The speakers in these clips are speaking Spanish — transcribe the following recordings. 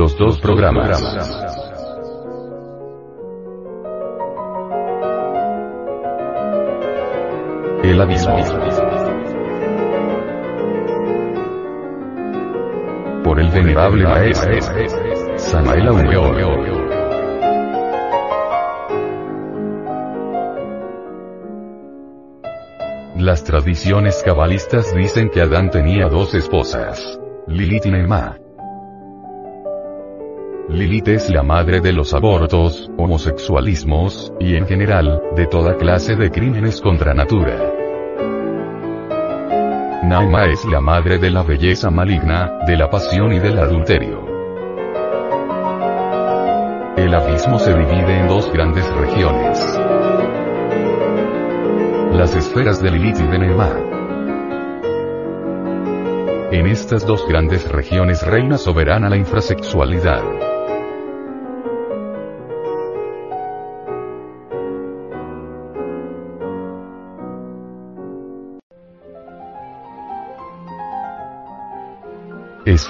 Los dos programas. El abismo. Por el venerable maestro. Samael Aumeón. Las tradiciones cabalistas dicen que Adán tenía dos esposas. Lilith y Nema. Lilith es la madre de los abortos, homosexualismos, y en general, de toda clase de crímenes contra natura. Naima es la madre de la belleza maligna, de la pasión y del adulterio. El abismo se divide en dos grandes regiones las esferas de Lilith y de Nema. En estas dos grandes regiones reina soberana la infrasexualidad.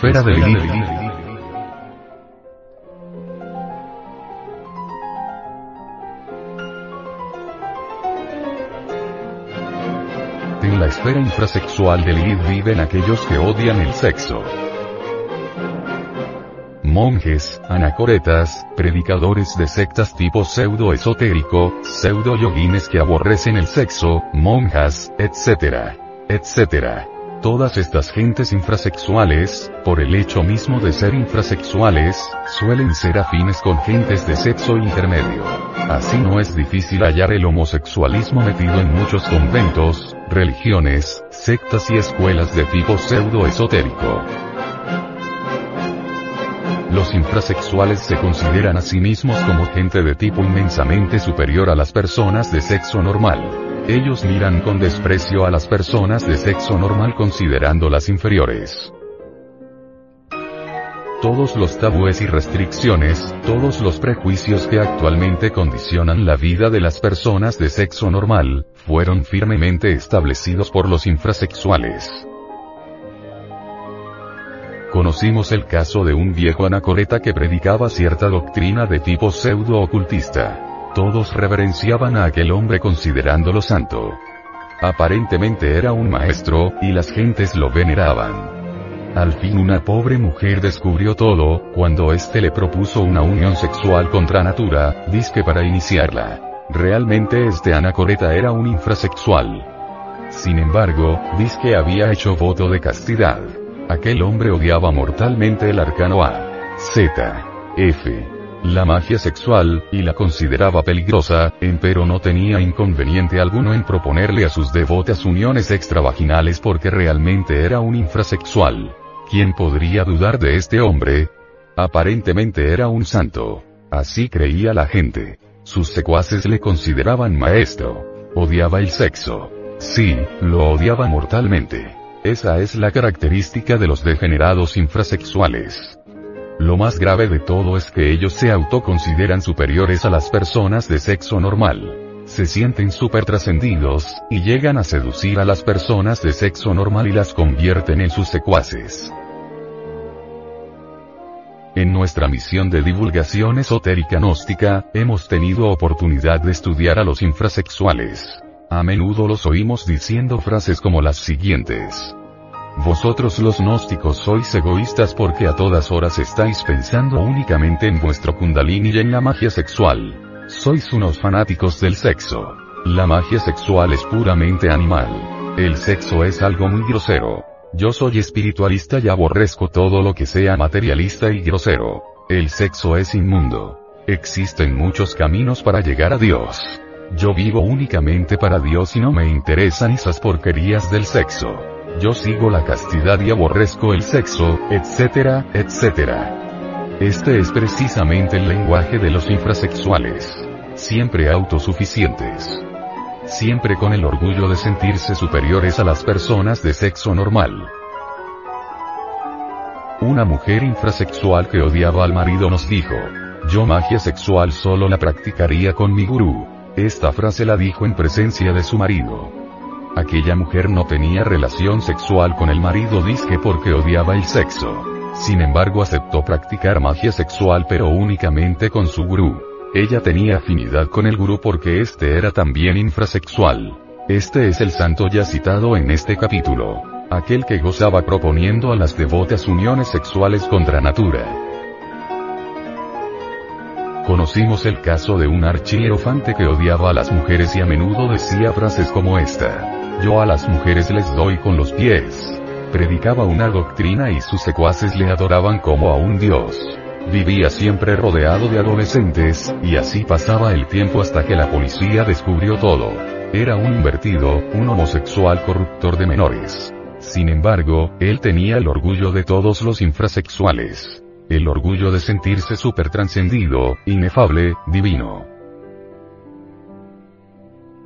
Esfera de Lilith. En la esfera infrasexual de Lilith viven aquellos que odian el sexo. Monjes, anacoretas, predicadores de sectas tipo pseudo-esotérico, pseudo-yoguines que aborrecen el sexo, monjas, etc. etc. Todas estas gentes infrasexuales, por el hecho mismo de ser infrasexuales, suelen ser afines con gentes de sexo intermedio. Así no es difícil hallar el homosexualismo metido en muchos conventos, religiones, sectas y escuelas de tipo pseudo-esotérico. Los infrasexuales se consideran a sí mismos como gente de tipo inmensamente superior a las personas de sexo normal. Ellos miran con desprecio a las personas de sexo normal considerándolas inferiores. Todos los tabúes y restricciones, todos los prejuicios que actualmente condicionan la vida de las personas de sexo normal, fueron firmemente establecidos por los infrasexuales. Conocimos el caso de un viejo anacoreta que predicaba cierta doctrina de tipo pseudo-ocultista. Todos reverenciaban a aquel hombre considerándolo santo. Aparentemente era un maestro, y las gentes lo veneraban. Al fin una pobre mujer descubrió todo, cuando éste le propuso una unión sexual contra natura, disque para iniciarla. Realmente este anacoreta era un infrasexual. Sin embargo, disque había hecho voto de castidad. Aquel hombre odiaba mortalmente el arcano A. Z. F la magia sexual, y la consideraba peligrosa, empero no tenía inconveniente alguno en proponerle a sus devotas uniones extravaginales porque realmente era un infrasexual. ¿Quién podría dudar de este hombre? Aparentemente era un santo. Así creía la gente. Sus secuaces le consideraban maestro. Odiaba el sexo. Sí, lo odiaba mortalmente. Esa es la característica de los degenerados infrasexuales. Lo más grave de todo es que ellos se autoconsideran superiores a las personas de sexo normal. Se sienten super trascendidos, y llegan a seducir a las personas de sexo normal y las convierten en sus secuaces. En nuestra misión de divulgación esotérica gnóstica, hemos tenido oportunidad de estudiar a los infrasexuales. A menudo los oímos diciendo frases como las siguientes. Vosotros los gnósticos sois egoístas porque a todas horas estáis pensando únicamente en vuestro kundalini y en la magia sexual. Sois unos fanáticos del sexo. La magia sexual es puramente animal. El sexo es algo muy grosero. Yo soy espiritualista y aborrezco todo lo que sea materialista y grosero. El sexo es inmundo. Existen muchos caminos para llegar a Dios. Yo vivo únicamente para Dios y no me interesan esas porquerías del sexo. Yo sigo la castidad y aborrezco el sexo, etcétera, etcétera. Este es precisamente el lenguaje de los infrasexuales. Siempre autosuficientes. Siempre con el orgullo de sentirse superiores a las personas de sexo normal. Una mujer infrasexual que odiaba al marido nos dijo, yo magia sexual solo la practicaría con mi gurú. Esta frase la dijo en presencia de su marido. Aquella mujer no tenía relación sexual con el marido disque porque odiaba el sexo. Sin embargo aceptó practicar magia sexual pero únicamente con su gurú. Ella tenía afinidad con el gurú porque este era también infrasexual. Este es el santo ya citado en este capítulo. Aquel que gozaba proponiendo a las devotas uniones sexuales contra natura. Conocimos el caso de un archierofante que odiaba a las mujeres y a menudo decía frases como esta. Yo a las mujeres les doy con los pies. Predicaba una doctrina y sus secuaces le adoraban como a un dios. Vivía siempre rodeado de adolescentes, y así pasaba el tiempo hasta que la policía descubrió todo. Era un invertido, un homosexual corruptor de menores. Sin embargo, él tenía el orgullo de todos los infrasexuales. El orgullo de sentirse supertrascendido, inefable, divino.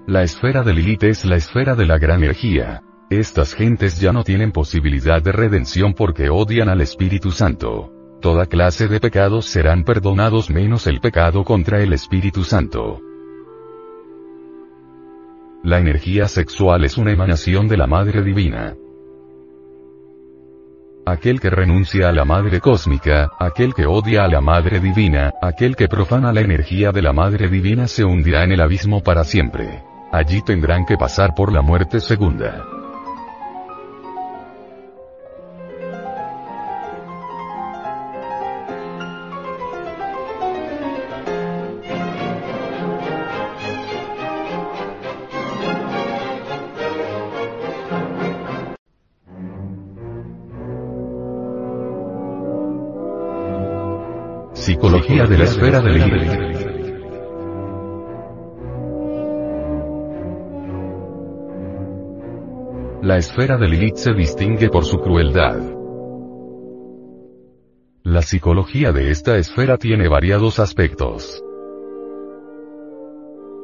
La esfera de Lilith es la esfera de la gran energía. Estas gentes ya no tienen posibilidad de redención porque odian al Espíritu Santo toda clase de pecados serán perdonados menos el pecado contra el Espíritu Santo. La energía sexual es una emanación de la Madre Divina. Aquel que renuncia a la Madre Cósmica, aquel que odia a la Madre Divina, aquel que profana la energía de la Madre Divina se hundirá en el abismo para siempre. Allí tendrán que pasar por la muerte segunda. Psicología de la esfera de La esfera de Lilith se distingue por su crueldad. La psicología de esta esfera tiene variados aspectos.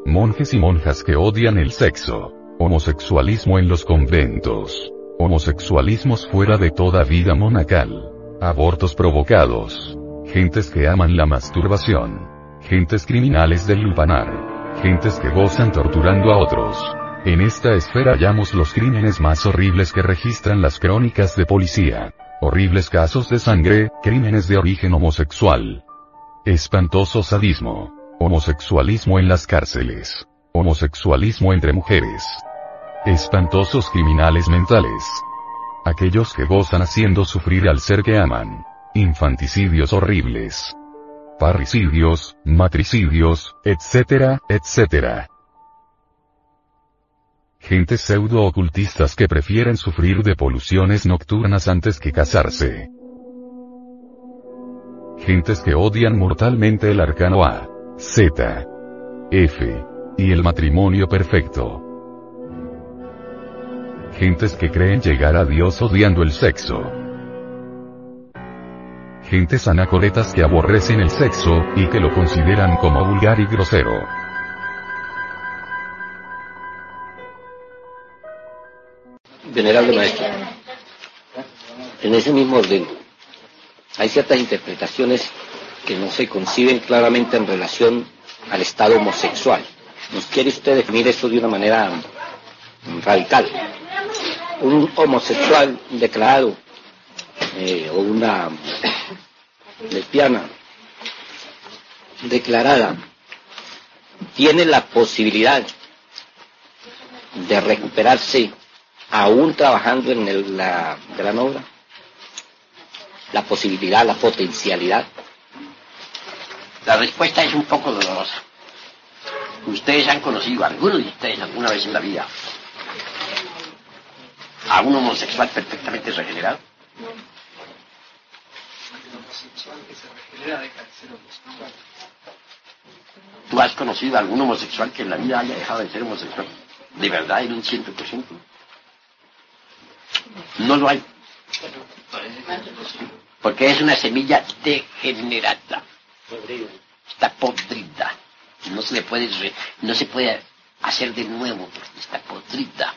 Monjes y monjas que odian el sexo. Homosexualismo en los conventos. Homosexualismos fuera de toda vida monacal. Abortos provocados Gentes que aman la masturbación. Gentes criminales del lupanar. Gentes que gozan torturando a otros. En esta esfera hallamos los crímenes más horribles que registran las crónicas de policía. Horribles casos de sangre, crímenes de origen homosexual. Espantoso sadismo. Homosexualismo en las cárceles. Homosexualismo entre mujeres. Espantosos criminales mentales. Aquellos que gozan haciendo sufrir al ser que aman. Infanticidios horribles. Parricidios, matricidios, etcétera, etcétera. Gentes pseudo-ocultistas que prefieren sufrir de poluciones nocturnas antes que casarse. Gentes que odian mortalmente el arcano A, Z, F, y el matrimonio perfecto. Gentes que creen llegar a Dios odiando el sexo gentes anacoretas que aborrecen el sexo, y que lo consideran como vulgar y grosero. Venerable Maestro, en ese mismo orden, hay ciertas interpretaciones que no se conciben claramente en relación al estado homosexual. ¿Nos quiere usted definir eso de una manera radical? Un homosexual declarado eh, o una lesbiana declarada tiene la posibilidad de recuperarse aún trabajando en la gran obra? La posibilidad, la potencialidad. La respuesta es un poco dolorosa. Ustedes han conocido, algunos de ustedes alguna vez en la vida, a un homosexual perfectamente regenerado. ¿Tú has conocido a algún homosexual que en la vida haya dejado de ser homosexual? ¿De verdad en un ciento por ciento? No lo hay. Porque es una semilla degenerada. Está podrida. No se le puede, no se puede hacer de nuevo porque está podrida.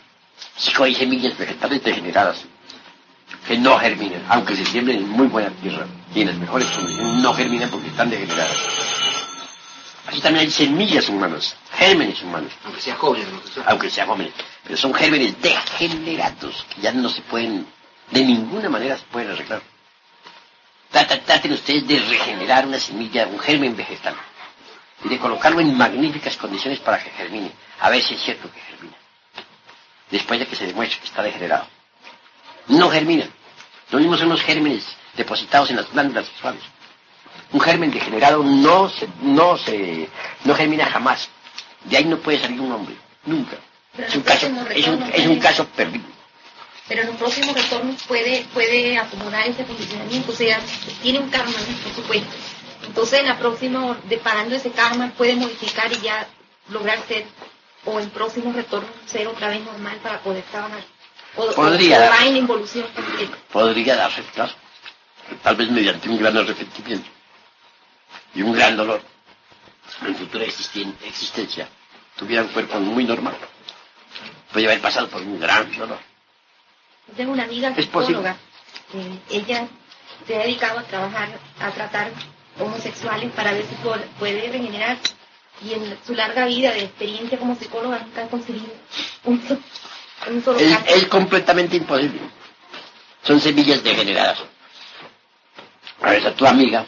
Si hay semillas vegetales degeneradas que no germinan, aunque se siembren en muy buena tierra y en las mejores condiciones, no germinan porque están degeneradas. Así también hay semillas humanas, gérmenes humanos. Aunque sean jóvenes. Aunque sean jóvenes. Pero son gérmenes degenerados que ya no se pueden, de ninguna manera se pueden arreglar. traten ustedes de regenerar una semilla, un germen vegetal, y de colocarlo en magníficas condiciones para que germine, a ver si es cierto que germina. Después de que se demuestre que está degenerado. No germina. Lo mismo son los gérmenes depositados en las glándulas sexuales. Un germen degenerado no se, no se, no germina jamás. De ahí no puede salir un hombre, nunca. Es un caso, es un, es un caso perdido. Pero en un próximo retorno puede, puede acomodar ese condicionamiento, o sea, tiene un karma, ¿no? por supuesto. Entonces en la próxima, deparando ese karma, puede modificar y ya lograr ser, o en próximo retorno, ser otra vez normal para poder trabajar. O, Podría o dar. en involución. eh, Podría darse, claro. Tal vez mediante un gran arrepentimiento y un gran dolor en futura existen- existencia tuviera un cuerpo muy normal. Podría haber pasado por un gran dolor. Tengo una amiga psicóloga. eh, ella se ha dedicado a trabajar, a tratar homosexuales para ver si puede regenerar. Y en su larga vida de experiencia como psicóloga nunca ha conseguido un, so- un solo Es, es completamente imposible. Son semillas degeneradas. A ver, a tu amiga,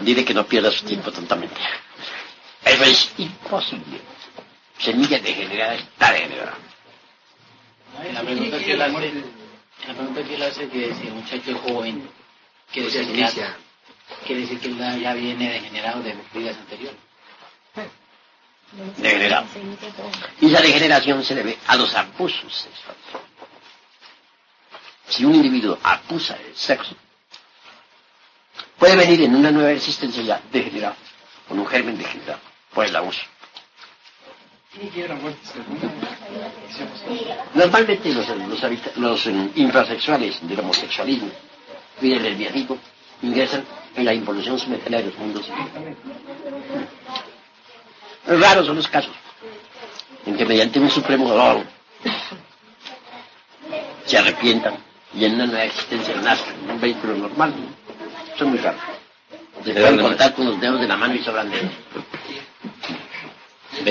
dile que no pierda su tiempo tontamente. Eso es imposible. Semilla degenerada está degenerada. La pregunta que él hace, la pregunta que él hace que si el muchacho es joven, quiere decir que ya, quiere decir que él ya- ya viene degenerado de vidas anteriores. Degenerado. Y esa degeneración se debe a los abusos sexuales. Si un individuo abusa del sexo, puede venir en una nueva existencia ya degenerado, con un germen degenerado, por el abuso. Normalmente los, los, eh, infrasexuales del homosexualismo y del lesbianismo ingresan en la involución simultánea de los mundos. Raros son los casos en que mediante un supremo dolor se arrepientan y en una nueva existencia nazcan en un vehículo normal. Son muy raros. Se pueden contar con los dedos de la mano y sobran dedos. O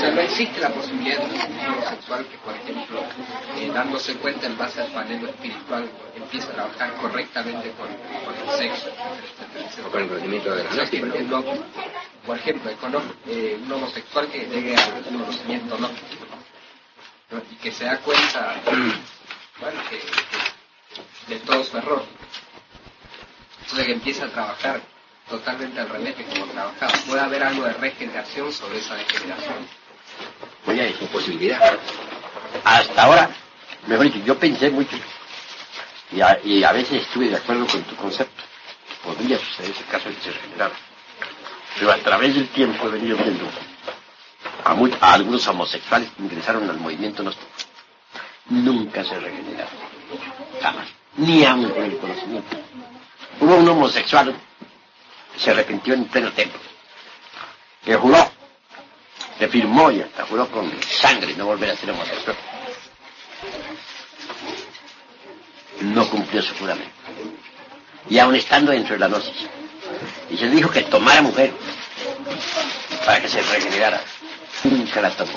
sea, no existe la posibilidad de un individuo sexual que, por ejemplo, eh, dándose cuenta en base al panel espiritual, empiece a trabajar correctamente con, con el sexo. O con el conocimiento de la mente, por ejemplo. no- por ejemplo, conozco eh, un homosexual que llegue al conocimiento no, ¿no? y que se da cuenta bueno, que, que de todo su error. Entonces que empieza a trabajar totalmente al revés de como trabajaba. Puede haber algo de regeneración sobre esa degeneración. Oye, Es posibilidad. hasta ahora, mejor dicho, yo pensé mucho y a, y a veces estuve de acuerdo con tu concepto. Podría suceder ese caso de que se regenerara. Pero a través del tiempo he venido viendo a, muy- a algunos homosexuales que ingresaron al movimiento gnóstico. Nunca se regeneraron. Jamás. Ni aun con el conocimiento. Hubo un homosexual se arrepintió en pleno templo. Que juró que firmó y hasta juró con sangre no volver a ser homosexual. No cumplió su juramento. Y aún estando dentro de la gnosis. Y se le dijo que tomara mujer para que se regenerara. Nunca la tomó.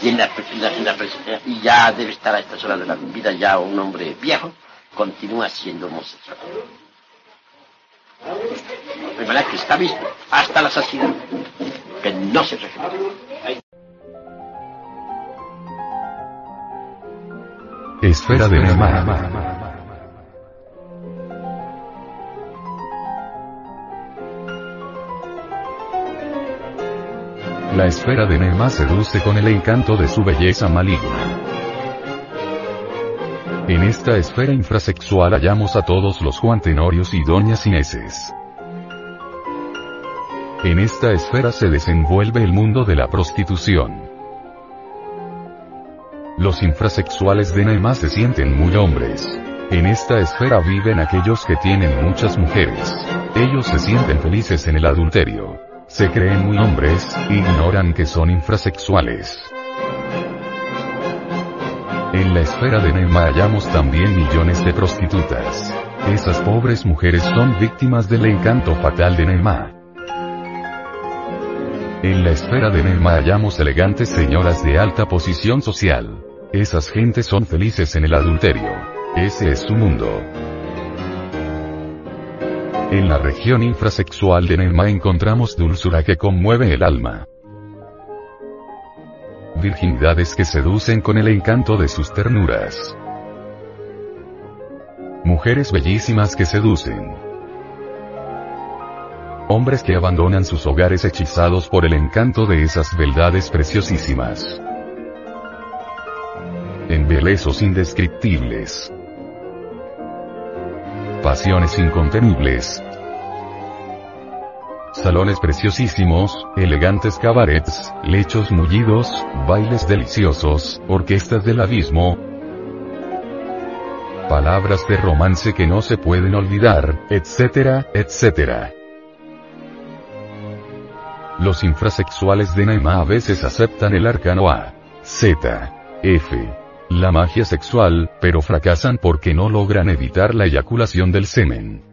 Y, en la, y ya debe estar a estas horas de la vida ya un hombre viejo, continúa siendo homosexual. Manera que está visto hasta la saciedad que no se regenera. Esfera de Neymar. La esfera de Nema seduce con el encanto de su belleza maligna. En esta esfera infrasexual hallamos a todos los Juan Tenorios y Doñas Ineses. En esta esfera se desenvuelve el mundo de la prostitución. Los infrasexuales de Nema se sienten muy hombres. En esta esfera viven aquellos que tienen muchas mujeres. Ellos se sienten felices en el adulterio. Se creen muy hombres, ignoran que son infrasexuales. En la esfera de Nema hallamos también millones de prostitutas. Esas pobres mujeres son víctimas del encanto fatal de Nema. En la esfera de Nema hallamos elegantes señoras de alta posición social. Esas gentes son felices en el adulterio. Ese es su mundo. En la región infrasexual de Nema encontramos dulzura que conmueve el alma. Virginidades que seducen con el encanto de sus ternuras. Mujeres bellísimas que seducen. Hombres que abandonan sus hogares hechizados por el encanto de esas beldades preciosísimas. Embelezos indescriptibles. Pasiones incontenibles. Salones preciosísimos, elegantes cabarets, lechos mullidos, bailes deliciosos, orquestas del abismo, palabras de romance que no se pueden olvidar, etcétera, etcétera. Los infrasexuales de Naima a veces aceptan el arcano A, Z, F, la magia sexual, pero fracasan porque no logran evitar la eyaculación del semen.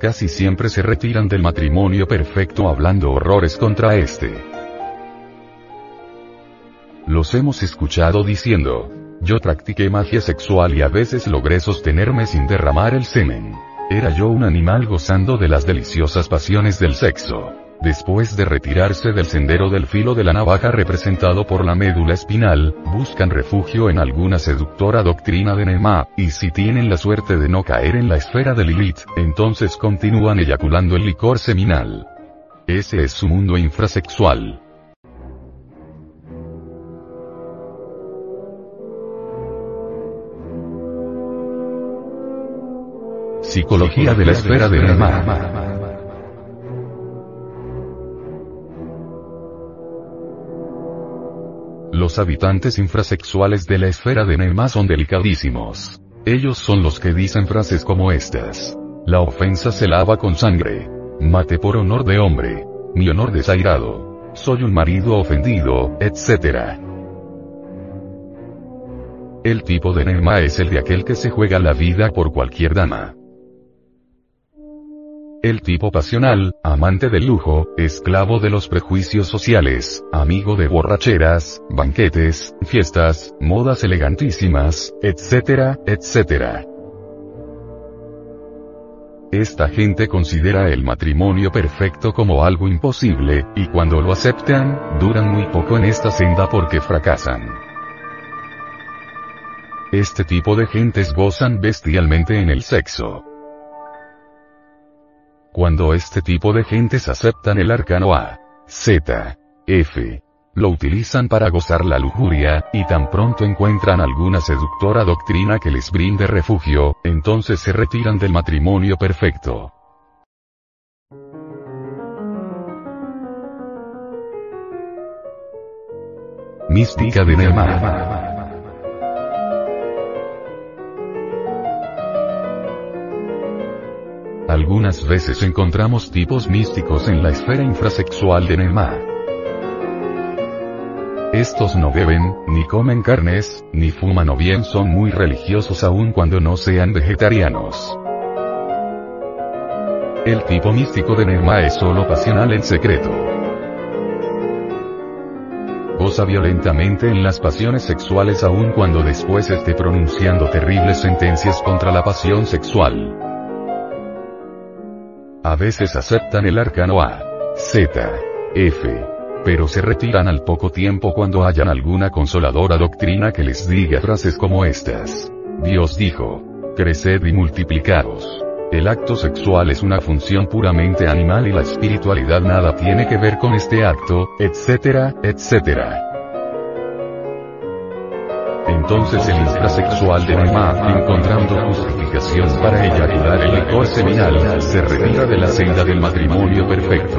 Casi siempre se retiran del matrimonio perfecto hablando horrores contra este. Los hemos escuchado diciendo, yo practiqué magia sexual y a veces logré sostenerme sin derramar el semen. Era yo un animal gozando de las deliciosas pasiones del sexo. Después de retirarse del sendero del filo de la navaja representado por la médula espinal, buscan refugio en alguna seductora doctrina de Nema, y si tienen la suerte de no caer en la esfera de Lilith, entonces continúan eyaculando el licor seminal. Ese es su mundo infrasexual. Psicología de la esfera de Nema. Los habitantes infrasexuales de la esfera de Nema son delicadísimos. Ellos son los que dicen frases como estas. La ofensa se lava con sangre. Mate por honor de hombre. Mi honor desairado. Soy un marido ofendido, etc. El tipo de Nema es el de aquel que se juega la vida por cualquier dama. El tipo pasional, amante del lujo, esclavo de los prejuicios sociales, amigo de borracheras, banquetes, fiestas, modas elegantísimas, etcétera, etcétera. Esta gente considera el matrimonio perfecto como algo imposible, y cuando lo aceptan, duran muy poco en esta senda porque fracasan. Este tipo de gentes gozan bestialmente en el sexo. Cuando este tipo de gentes aceptan el arcano A, Z, F, lo utilizan para gozar la lujuria, y tan pronto encuentran alguna seductora doctrina que les brinde refugio, entonces se retiran del matrimonio perfecto. Mística de Nema. Algunas veces encontramos tipos místicos en la esfera infrasexual de Nema. Estos no beben, ni comen carnes, ni fuman o bien son muy religiosos aun cuando no sean vegetarianos. El tipo místico de Nema es solo pasional en secreto. Goza violentamente en las pasiones sexuales aun cuando después esté pronunciando terribles sentencias contra la pasión sexual. A veces aceptan el arcano A, Z, F, pero se retiran al poco tiempo cuando hayan alguna consoladora doctrina que les diga frases como estas. Dios dijo, creced y multiplicaos. El acto sexual es una función puramente animal y la espiritualidad nada tiene que ver con este acto, etcétera, etcétera. Entonces el infrasexual de Nema, encontrando justificación para eyacular el licor seminal, se retira de la senda del matrimonio perfecto.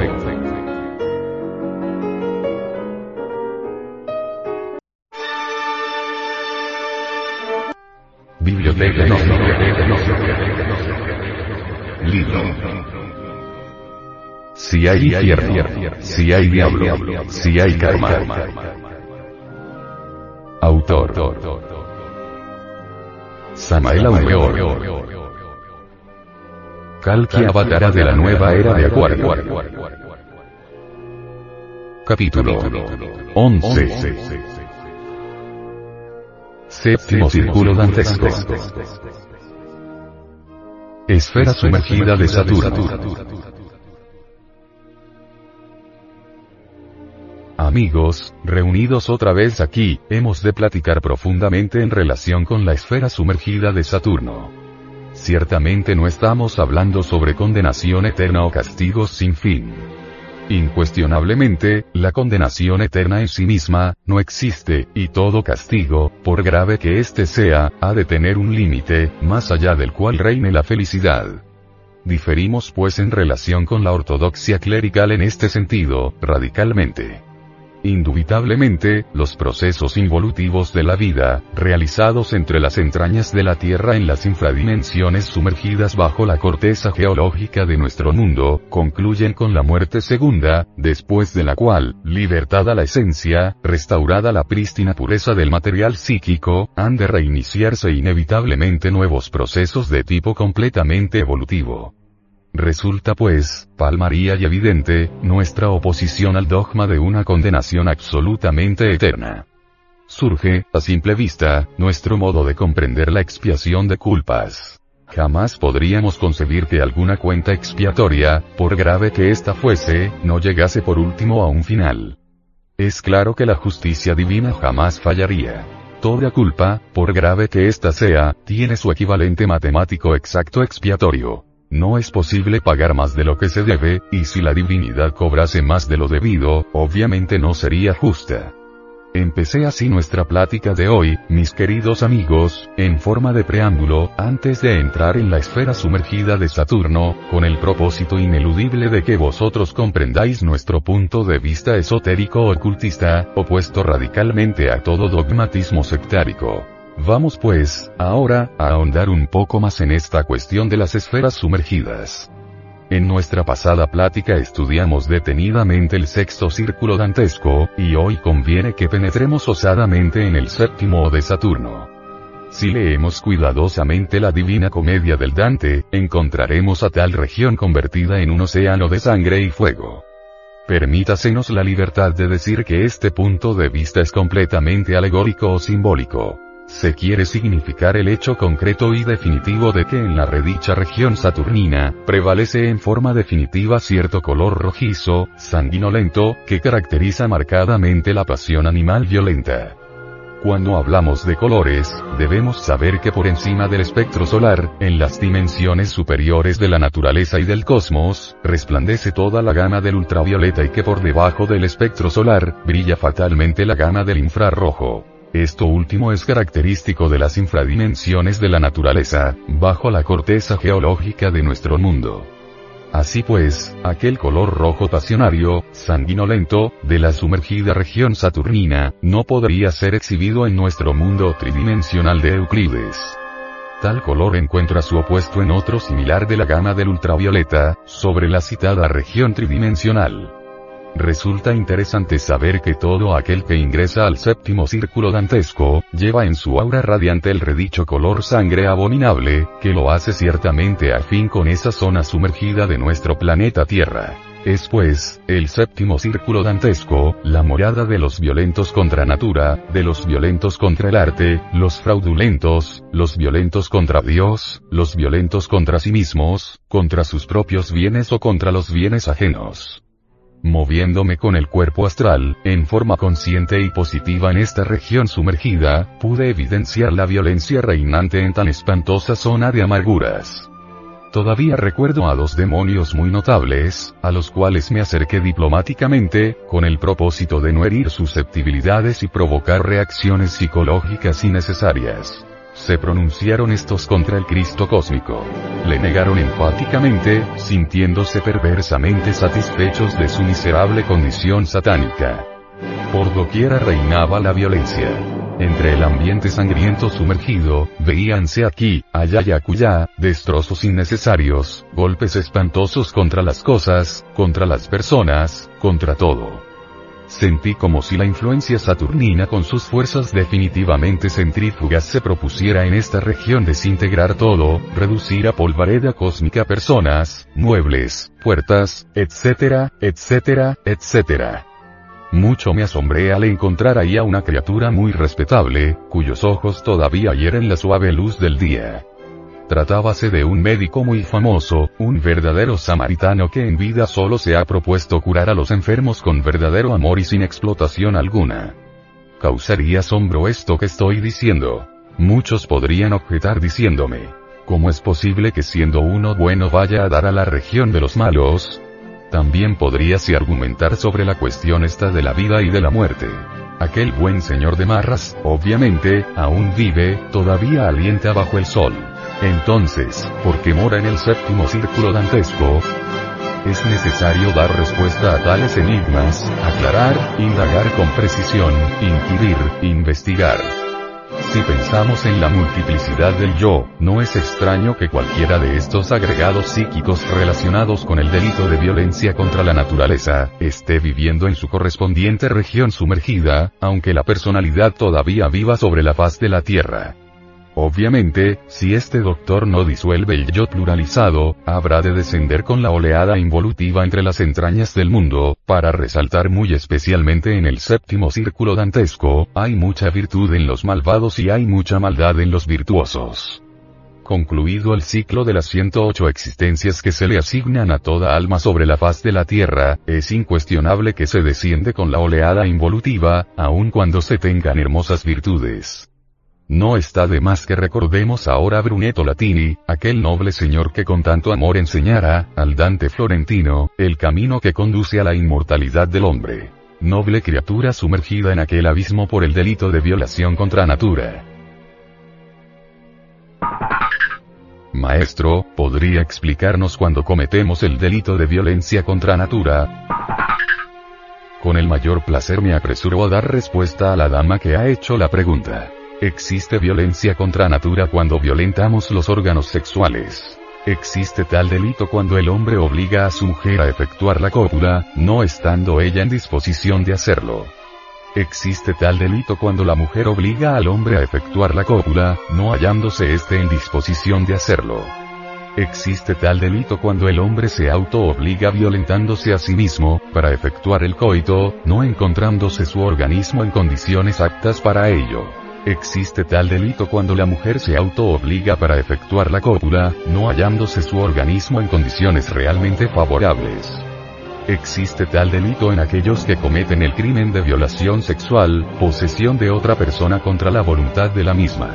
Biblioteca no, Libro. Si hay infierno, si hay diablo, si hay karma. Autor. Samael Aumeor. Kalki Avatara de la nueva era de Acuario. Capítulo 11. Séptimo círculo dantesco. Esfera sumergida de Saturno. Amigos, reunidos otra vez aquí, hemos de platicar profundamente en relación con la esfera sumergida de Saturno. Ciertamente no estamos hablando sobre condenación eterna o castigos sin fin. Incuestionablemente, la condenación eterna en sí misma, no existe, y todo castigo, por grave que éste sea, ha de tener un límite, más allá del cual reine la felicidad. Diferimos pues en relación con la ortodoxia clerical en este sentido, radicalmente. Indubitablemente, los procesos involutivos de la vida, realizados entre las entrañas de la Tierra en las infradimensiones sumergidas bajo la corteza geológica de nuestro mundo, concluyen con la muerte segunda, después de la cual, libertada la esencia, restaurada la prístina pureza del material psíquico, han de reiniciarse inevitablemente nuevos procesos de tipo completamente evolutivo. Resulta pues, palmaría y evidente, nuestra oposición al dogma de una condenación absolutamente eterna. Surge, a simple vista, nuestro modo de comprender la expiación de culpas. Jamás podríamos concebir que alguna cuenta expiatoria, por grave que ésta fuese, no llegase por último a un final. Es claro que la justicia divina jamás fallaría. Toda culpa, por grave que ésta sea, tiene su equivalente matemático exacto expiatorio. No es posible pagar más de lo que se debe, y si la divinidad cobrase más de lo debido, obviamente no sería justa. Empecé así nuestra plática de hoy, mis queridos amigos, en forma de preámbulo, antes de entrar en la esfera sumergida de Saturno, con el propósito ineludible de que vosotros comprendáis nuestro punto de vista esotérico ocultista, opuesto radicalmente a todo dogmatismo sectárico. Vamos pues, ahora, a ahondar un poco más en esta cuestión de las esferas sumergidas. En nuestra pasada plática estudiamos detenidamente el sexto círculo dantesco, y hoy conviene que penetremos osadamente en el séptimo de Saturno. Si leemos cuidadosamente la Divina Comedia del Dante, encontraremos a tal región convertida en un océano de sangre y fuego. Permítasenos la libertad de decir que este punto de vista es completamente alegórico o simbólico. Se quiere significar el hecho concreto y definitivo de que en la redicha región saturnina, prevalece en forma definitiva cierto color rojizo, sanguinolento, que caracteriza marcadamente la pasión animal violenta. Cuando hablamos de colores, debemos saber que por encima del espectro solar, en las dimensiones superiores de la naturaleza y del cosmos, resplandece toda la gama del ultravioleta y que por debajo del espectro solar, brilla fatalmente la gama del infrarrojo. Esto último es característico de las infradimensiones de la naturaleza, bajo la corteza geológica de nuestro mundo. Así pues, aquel color rojo pasionario, sanguinolento, de la sumergida región saturnina, no podría ser exhibido en nuestro mundo tridimensional de Euclides. Tal color encuentra su opuesto en otro similar de la gama del ultravioleta, sobre la citada región tridimensional. Resulta interesante saber que todo aquel que ingresa al séptimo círculo dantesco, lleva en su aura radiante el redicho color sangre abominable, que lo hace ciertamente afín con esa zona sumergida de nuestro planeta Tierra. Es pues, el séptimo círculo dantesco, la morada de los violentos contra natura, de los violentos contra el arte, los fraudulentos, los violentos contra Dios, los violentos contra sí mismos, contra sus propios bienes o contra los bienes ajenos moviéndome con el cuerpo astral, en forma consciente y positiva en esta región sumergida, pude evidenciar la violencia reinante en tan espantosa zona de amarguras. Todavía recuerdo a dos demonios muy notables, a los cuales me acerqué diplomáticamente, con el propósito de no herir susceptibilidades y provocar reacciones psicológicas innecesarias se pronunciaron estos contra el Cristo cósmico. Le negaron enfáticamente, sintiéndose perversamente satisfechos de su miserable condición satánica. Por doquiera reinaba la violencia. Entre el ambiente sangriento sumergido, veíanse aquí, allá y acullá, destrozos innecesarios, golpes espantosos contra las cosas, contra las personas, contra todo. Sentí como si la influencia saturnina con sus fuerzas definitivamente centrífugas se propusiera en esta región desintegrar todo, reducir a polvareda cósmica personas, muebles, puertas, etcétera, etcétera, etcétera. Mucho me asombré al encontrar ahí a una criatura muy respetable, cuyos ojos todavía hieren la suave luz del día. Tratábase de un médico muy famoso, un verdadero samaritano que en vida solo se ha propuesto curar a los enfermos con verdadero amor y sin explotación alguna. Causaría asombro esto que estoy diciendo. Muchos podrían objetar diciéndome, ¿cómo es posible que siendo uno bueno vaya a dar a la región de los malos? También podríase argumentar sobre la cuestión esta de la vida y de la muerte. Aquel buen señor de Marras, obviamente, aún vive, todavía alienta bajo el sol. Entonces, ¿por qué mora en el séptimo círculo dantesco? Es necesario dar respuesta a tales enigmas, aclarar, indagar con precisión, inquirir, investigar. Si pensamos en la multiplicidad del yo, no es extraño que cualquiera de estos agregados psíquicos relacionados con el delito de violencia contra la naturaleza, esté viviendo en su correspondiente región sumergida, aunque la personalidad todavía viva sobre la faz de la Tierra. Obviamente, si este doctor no disuelve el yo pluralizado, habrá de descender con la oleada involutiva entre las entrañas del mundo, para resaltar muy especialmente en el séptimo círculo dantesco, hay mucha virtud en los malvados y hay mucha maldad en los virtuosos. Concluido el ciclo de las 108 existencias que se le asignan a toda alma sobre la faz de la Tierra, es incuestionable que se desciende con la oleada involutiva, aun cuando se tengan hermosas virtudes. No está de más que recordemos ahora a Brunetto Latini, aquel noble señor que con tanto amor enseñara, al Dante Florentino, el camino que conduce a la inmortalidad del hombre. Noble criatura sumergida en aquel abismo por el delito de violación contra natura. Maestro, ¿podría explicarnos cuando cometemos el delito de violencia contra natura? Con el mayor placer me apresuro a dar respuesta a la dama que ha hecho la pregunta. Existe violencia contra natura cuando violentamos los órganos sexuales. Existe tal delito cuando el hombre obliga a su mujer a efectuar la cópula, no estando ella en disposición de hacerlo. Existe tal delito cuando la mujer obliga al hombre a efectuar la cópula, no hallándose éste en disposición de hacerlo. Existe tal delito cuando el hombre se auto-obliga violentándose a sí mismo, para efectuar el coito, no encontrándose su organismo en condiciones aptas para ello. Existe tal delito cuando la mujer se auto-obliga para efectuar la cópula, no hallándose su organismo en condiciones realmente favorables. Existe tal delito en aquellos que cometen el crimen de violación sexual, posesión de otra persona contra la voluntad de la misma.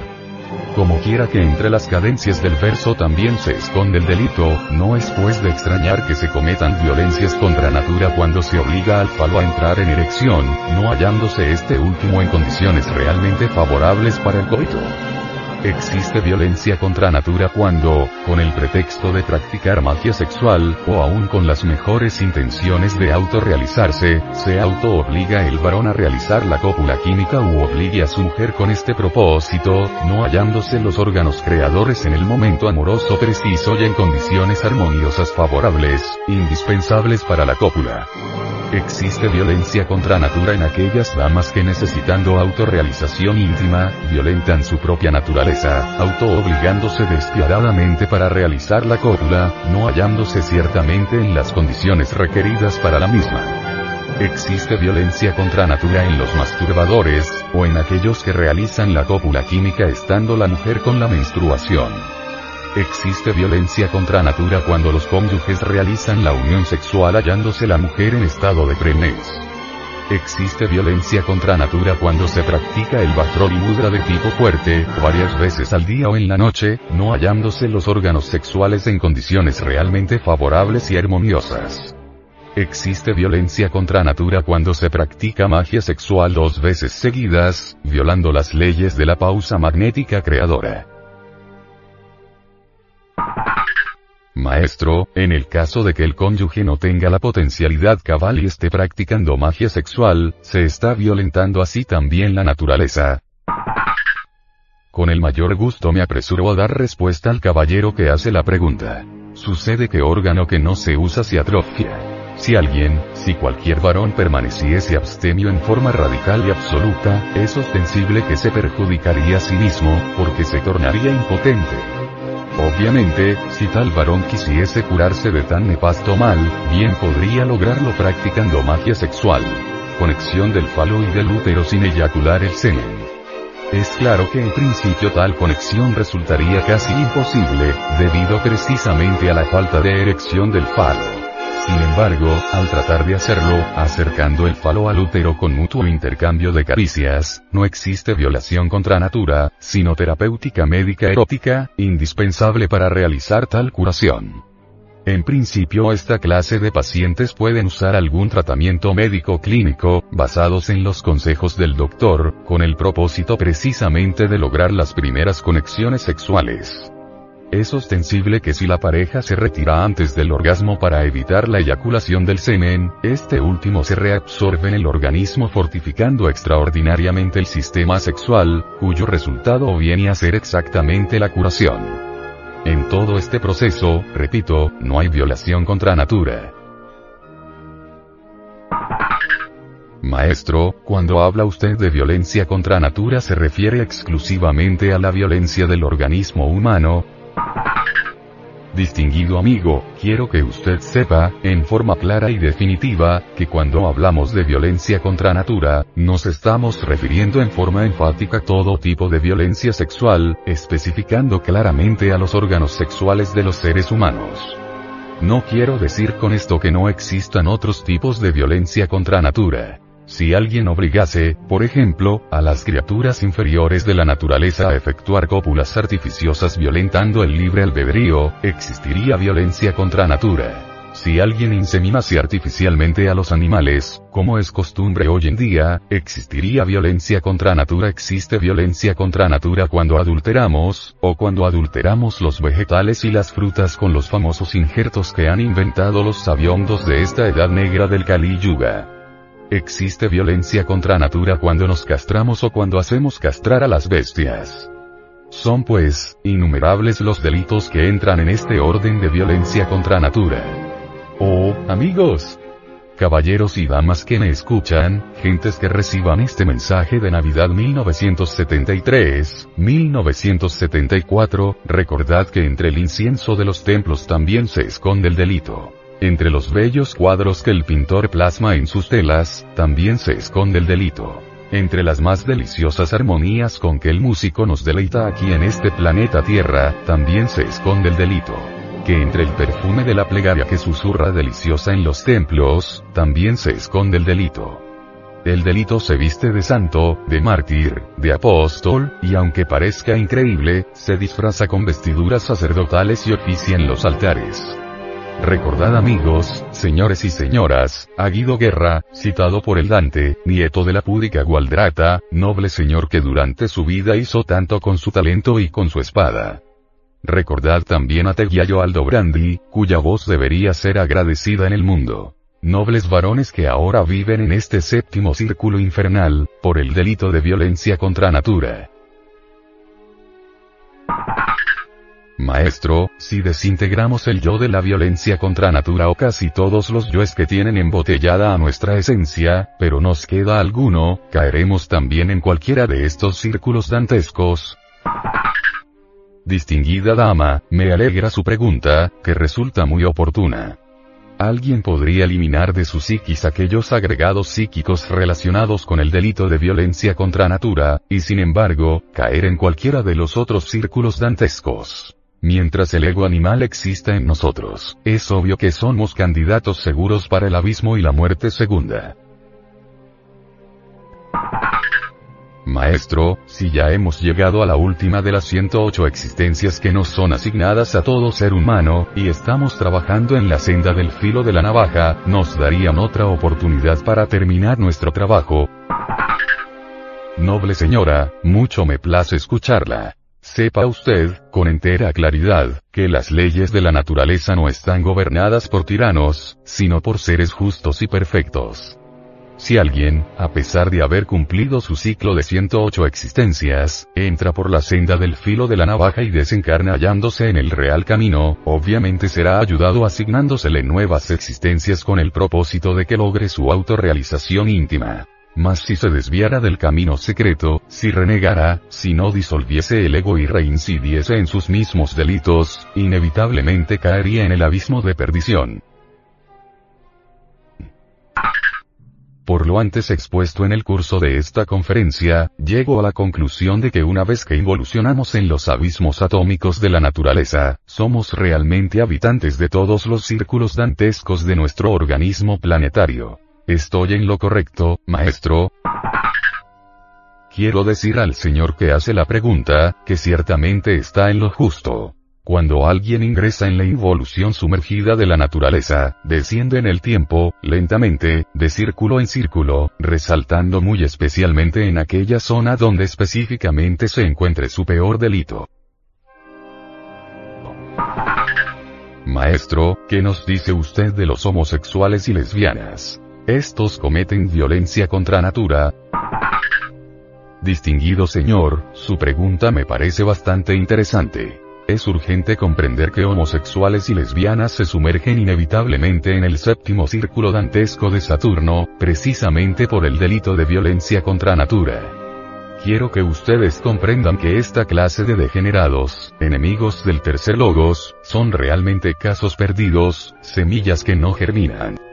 Como quiera que entre las cadencias del verso también se esconde el delito, no es pues de extrañar que se cometan violencias contra natura cuando se obliga al falo a entrar en erección, no hallándose este último en condiciones realmente favorables para el coito. Existe violencia contra natura cuando, con el pretexto de practicar magia sexual, o aún con las mejores intenciones de autorrealizarse, se auto-obliga el varón a realizar la cópula química u obligue a su mujer con este propósito, no hallándose los órganos creadores en el momento amoroso preciso y en condiciones armoniosas favorables, indispensables para la cópula. Existe violencia contra natura en aquellas damas que necesitando autorrealización íntima, violentan su propia naturaleza, auto-obligándose despiadadamente para realizar la cópula, no hallándose ciertamente en las condiciones requeridas para la misma. Existe violencia contra natura en los masturbadores, o en aquellos que realizan la cópula química estando la mujer con la menstruación. Existe violencia contra natura cuando los cónyuges realizan la unión sexual hallándose la mujer en estado de preñez. Existe violencia contra natura cuando se practica el batrol y mudra de tipo fuerte, varias veces al día o en la noche, no hallándose los órganos sexuales en condiciones realmente favorables y armoniosas. Existe violencia contra natura cuando se practica magia sexual dos veces seguidas, violando las leyes de la pausa magnética creadora. Maestro, en el caso de que el cónyuge no tenga la potencialidad cabal y esté practicando magia sexual, se está violentando así también la naturaleza. Con el mayor gusto me apresuro a dar respuesta al caballero que hace la pregunta. Sucede que órgano que no se usa se atrofia. Si alguien, si cualquier varón permaneciese abstemio en forma radical y absoluta, es ostensible que se perjudicaría a sí mismo, porque se tornaría impotente. Obviamente, si tal varón quisiese curarse de tan nefasto mal, bien podría lograrlo practicando magia sexual. conexión del falo y del útero sin eyacular el semen. Es claro que en principio tal conexión resultaría casi imposible, debido precisamente a la falta de erección del falo. Sin embargo, al tratar de hacerlo, acercando el falo al útero con mutuo intercambio de caricias, no existe violación contra natura, sino terapéutica médica erótica, indispensable para realizar tal curación. En principio esta clase de pacientes pueden usar algún tratamiento médico clínico, basados en los consejos del doctor, con el propósito precisamente de lograr las primeras conexiones sexuales. Es ostensible que si la pareja se retira antes del orgasmo para evitar la eyaculación del semen, este último se reabsorbe en el organismo fortificando extraordinariamente el sistema sexual, cuyo resultado viene a ser exactamente la curación. En todo este proceso, repito, no hay violación contra natura. Maestro, cuando habla usted de violencia contra natura se refiere exclusivamente a la violencia del organismo humano, Distinguido amigo, quiero que usted sepa, en forma clara y definitiva, que cuando hablamos de violencia contra natura, nos estamos refiriendo en forma enfática a todo tipo de violencia sexual, especificando claramente a los órganos sexuales de los seres humanos. No quiero decir con esto que no existan otros tipos de violencia contra natura. Si alguien obligase, por ejemplo, a las criaturas inferiores de la naturaleza a efectuar cópulas artificiosas violentando el libre albedrío, existiría violencia contra natura. Si alguien inseminase artificialmente a los animales, como es costumbre hoy en día, existiría violencia contra natura. Existe violencia contra natura cuando adulteramos, o cuando adulteramos los vegetales y las frutas con los famosos injertos que han inventado los sabiondos de esta edad negra del Kali Yuga. Existe violencia contra natura cuando nos castramos o cuando hacemos castrar a las bestias. Son pues, innumerables los delitos que entran en este orden de violencia contra natura. Oh, amigos, caballeros y damas que me escuchan, gentes que reciban este mensaje de Navidad 1973, 1974, recordad que entre el incienso de los templos también se esconde el delito. Entre los bellos cuadros que el pintor plasma en sus telas, también se esconde el delito. Entre las más deliciosas armonías con que el músico nos deleita aquí en este planeta Tierra, también se esconde el delito. Que entre el perfume de la plegaria que susurra deliciosa en los templos, también se esconde el delito. El delito se viste de santo, de mártir, de apóstol, y aunque parezca increíble, se disfraza con vestiduras sacerdotales y oficia en los altares. Recordad amigos, señores y señoras, a Guido Guerra, citado por el Dante, nieto de la púdica Gualdrata, noble señor que durante su vida hizo tanto con su talento y con su espada. Recordad también a Teguiayo Aldobrandi, cuya voz debería ser agradecida en el mundo. Nobles varones que ahora viven en este séptimo círculo infernal, por el delito de violencia contra natura. Maestro, si desintegramos el yo de la violencia contra natura o casi todos los yoes que tienen embotellada a nuestra esencia, pero nos queda alguno, caeremos también en cualquiera de estos círculos dantescos. Distinguida dama, me alegra su pregunta, que resulta muy oportuna. Alguien podría eliminar de su psiquis aquellos agregados psíquicos relacionados con el delito de violencia contra natura, y sin embargo, caer en cualquiera de los otros círculos dantescos. Mientras el ego animal exista en nosotros, es obvio que somos candidatos seguros para el abismo y la muerte segunda. Maestro, si ya hemos llegado a la última de las 108 existencias que nos son asignadas a todo ser humano, y estamos trabajando en la senda del filo de la navaja, nos darían otra oportunidad para terminar nuestro trabajo. Noble señora, mucho me place escucharla. Sepa usted, con entera claridad, que las leyes de la naturaleza no están gobernadas por tiranos, sino por seres justos y perfectos. Si alguien, a pesar de haber cumplido su ciclo de 108 existencias, entra por la senda del filo de la navaja y desencarna hallándose en el real camino, obviamente será ayudado asignándosele nuevas existencias con el propósito de que logre su autorrealización íntima. Mas si se desviara del camino secreto, si renegara, si no disolviese el ego y reincidiese en sus mismos delitos, inevitablemente caería en el abismo de perdición. Por lo antes expuesto en el curso de esta conferencia, llego a la conclusión de que una vez que involucionamos en los abismos atómicos de la naturaleza, somos realmente habitantes de todos los círculos dantescos de nuestro organismo planetario. ¿Estoy en lo correcto, maestro? Quiero decir al señor que hace la pregunta, que ciertamente está en lo justo. Cuando alguien ingresa en la involución sumergida de la naturaleza, desciende en el tiempo, lentamente, de círculo en círculo, resaltando muy especialmente en aquella zona donde específicamente se encuentre su peor delito. Maestro, ¿qué nos dice usted de los homosexuales y lesbianas? Estos cometen violencia contra natura. Distinguido señor, su pregunta me parece bastante interesante. Es urgente comprender que homosexuales y lesbianas se sumergen inevitablemente en el séptimo círculo dantesco de Saturno, precisamente por el delito de violencia contra natura. Quiero que ustedes comprendan que esta clase de degenerados, enemigos del tercer logos, son realmente casos perdidos, semillas que no germinan.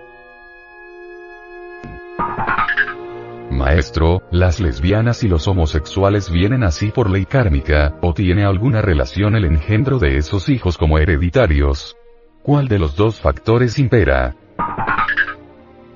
Maestro, las lesbianas y los homosexuales vienen así por ley kármica, o tiene alguna relación el engendro de esos hijos como hereditarios. ¿Cuál de los dos factores impera?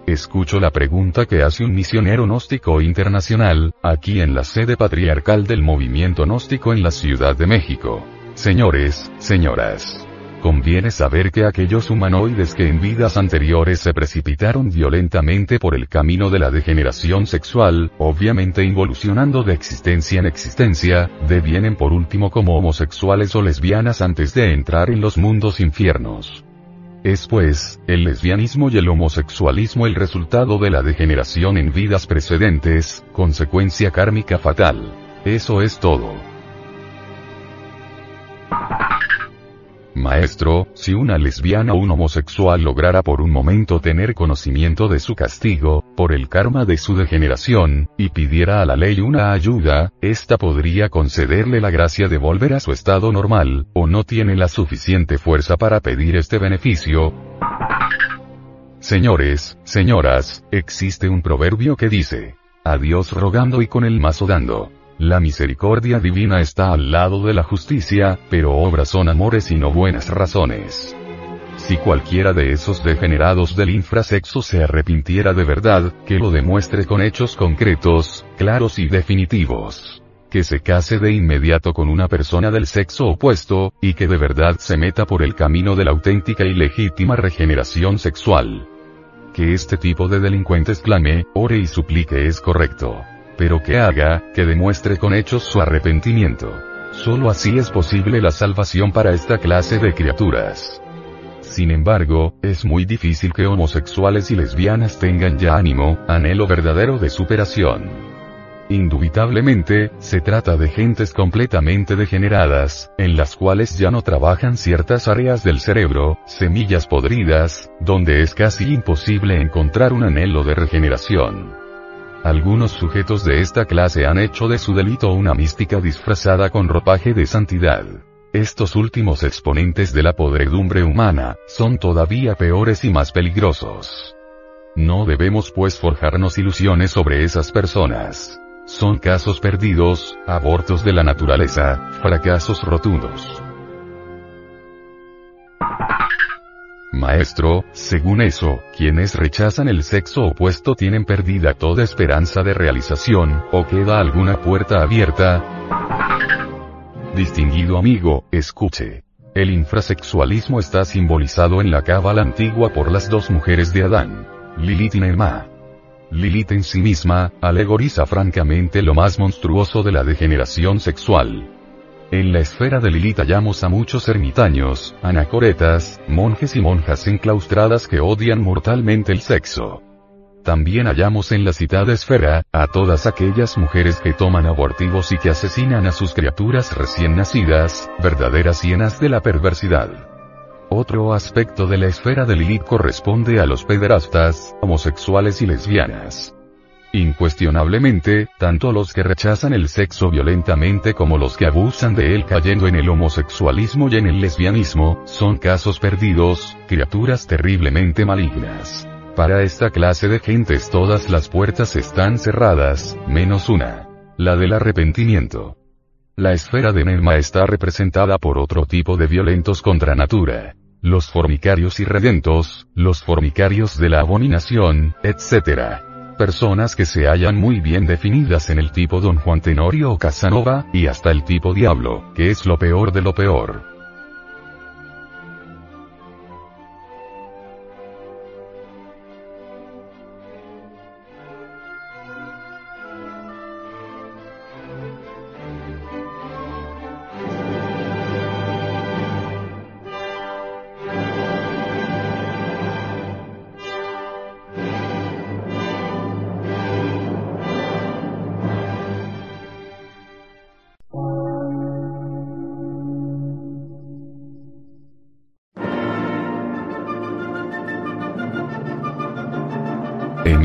Escucho la pregunta que hace un misionero gnóstico internacional, aquí en la sede patriarcal del movimiento gnóstico en la Ciudad de México. Señores, señoras. Conviene saber que aquellos humanoides que en vidas anteriores se precipitaron violentamente por el camino de la degeneración sexual, obviamente involucionando de existencia en existencia, devienen por último como homosexuales o lesbianas antes de entrar en los mundos infiernos. Es pues, el lesbianismo y el homosexualismo el resultado de la degeneración en vidas precedentes, consecuencia kármica fatal. Eso es todo. Maestro, si una lesbiana o un homosexual lograra por un momento tener conocimiento de su castigo, por el karma de su degeneración, y pidiera a la ley una ayuda, ésta podría concederle la gracia de volver a su estado normal, o no tiene la suficiente fuerza para pedir este beneficio. Señores, señoras, existe un proverbio que dice, a Dios rogando y con el mazo dando. La misericordia divina está al lado de la justicia, pero obras son amores y no buenas razones. Si cualquiera de esos degenerados del infrasexo se arrepintiera de verdad, que lo demuestre con hechos concretos, claros y definitivos. Que se case de inmediato con una persona del sexo opuesto, y que de verdad se meta por el camino de la auténtica y legítima regeneración sexual. Que este tipo de delincuentes clame, ore y suplique es correcto pero que haga, que demuestre con hechos su arrepentimiento. Solo así es posible la salvación para esta clase de criaturas. Sin embargo, es muy difícil que homosexuales y lesbianas tengan ya ánimo, anhelo verdadero de superación. Indubitablemente, se trata de gentes completamente degeneradas, en las cuales ya no trabajan ciertas áreas del cerebro, semillas podridas, donde es casi imposible encontrar un anhelo de regeneración. Algunos sujetos de esta clase han hecho de su delito una mística disfrazada con ropaje de santidad. Estos últimos exponentes de la podredumbre humana, son todavía peores y más peligrosos. No debemos pues forjarnos ilusiones sobre esas personas. Son casos perdidos, abortos de la naturaleza, fracasos rotundos. Maestro, según eso, quienes rechazan el sexo opuesto tienen perdida toda esperanza de realización, o queda alguna puerta abierta. Distinguido amigo, escuche. El infrasexualismo está simbolizado en la cábala antigua por las dos mujeres de Adán, Lilith y Nema. Lilith en sí misma, alegoriza francamente lo más monstruoso de la degeneración sexual. En la esfera de Lilith hallamos a muchos ermitaños, anacoretas, monjes y monjas enclaustradas que odian mortalmente el sexo. También hallamos en la citada esfera, a todas aquellas mujeres que toman abortivos y que asesinan a sus criaturas recién nacidas, verdaderas hienas de la perversidad. Otro aspecto de la esfera de Lilith corresponde a los pederastas, homosexuales y lesbianas. Incuestionablemente, tanto los que rechazan el sexo violentamente como los que abusan de él cayendo en el homosexualismo y en el lesbianismo, son casos perdidos, criaturas terriblemente malignas. Para esta clase de gentes todas las puertas están cerradas, menos una. La del arrepentimiento. La esfera de Nelma está representada por otro tipo de violentos contra natura. Los formicarios irredentos, los formicarios de la abominación, etc. Personas que se hallan muy bien definidas en el tipo Don Juan Tenorio o Casanova, y hasta el tipo Diablo, que es lo peor de lo peor.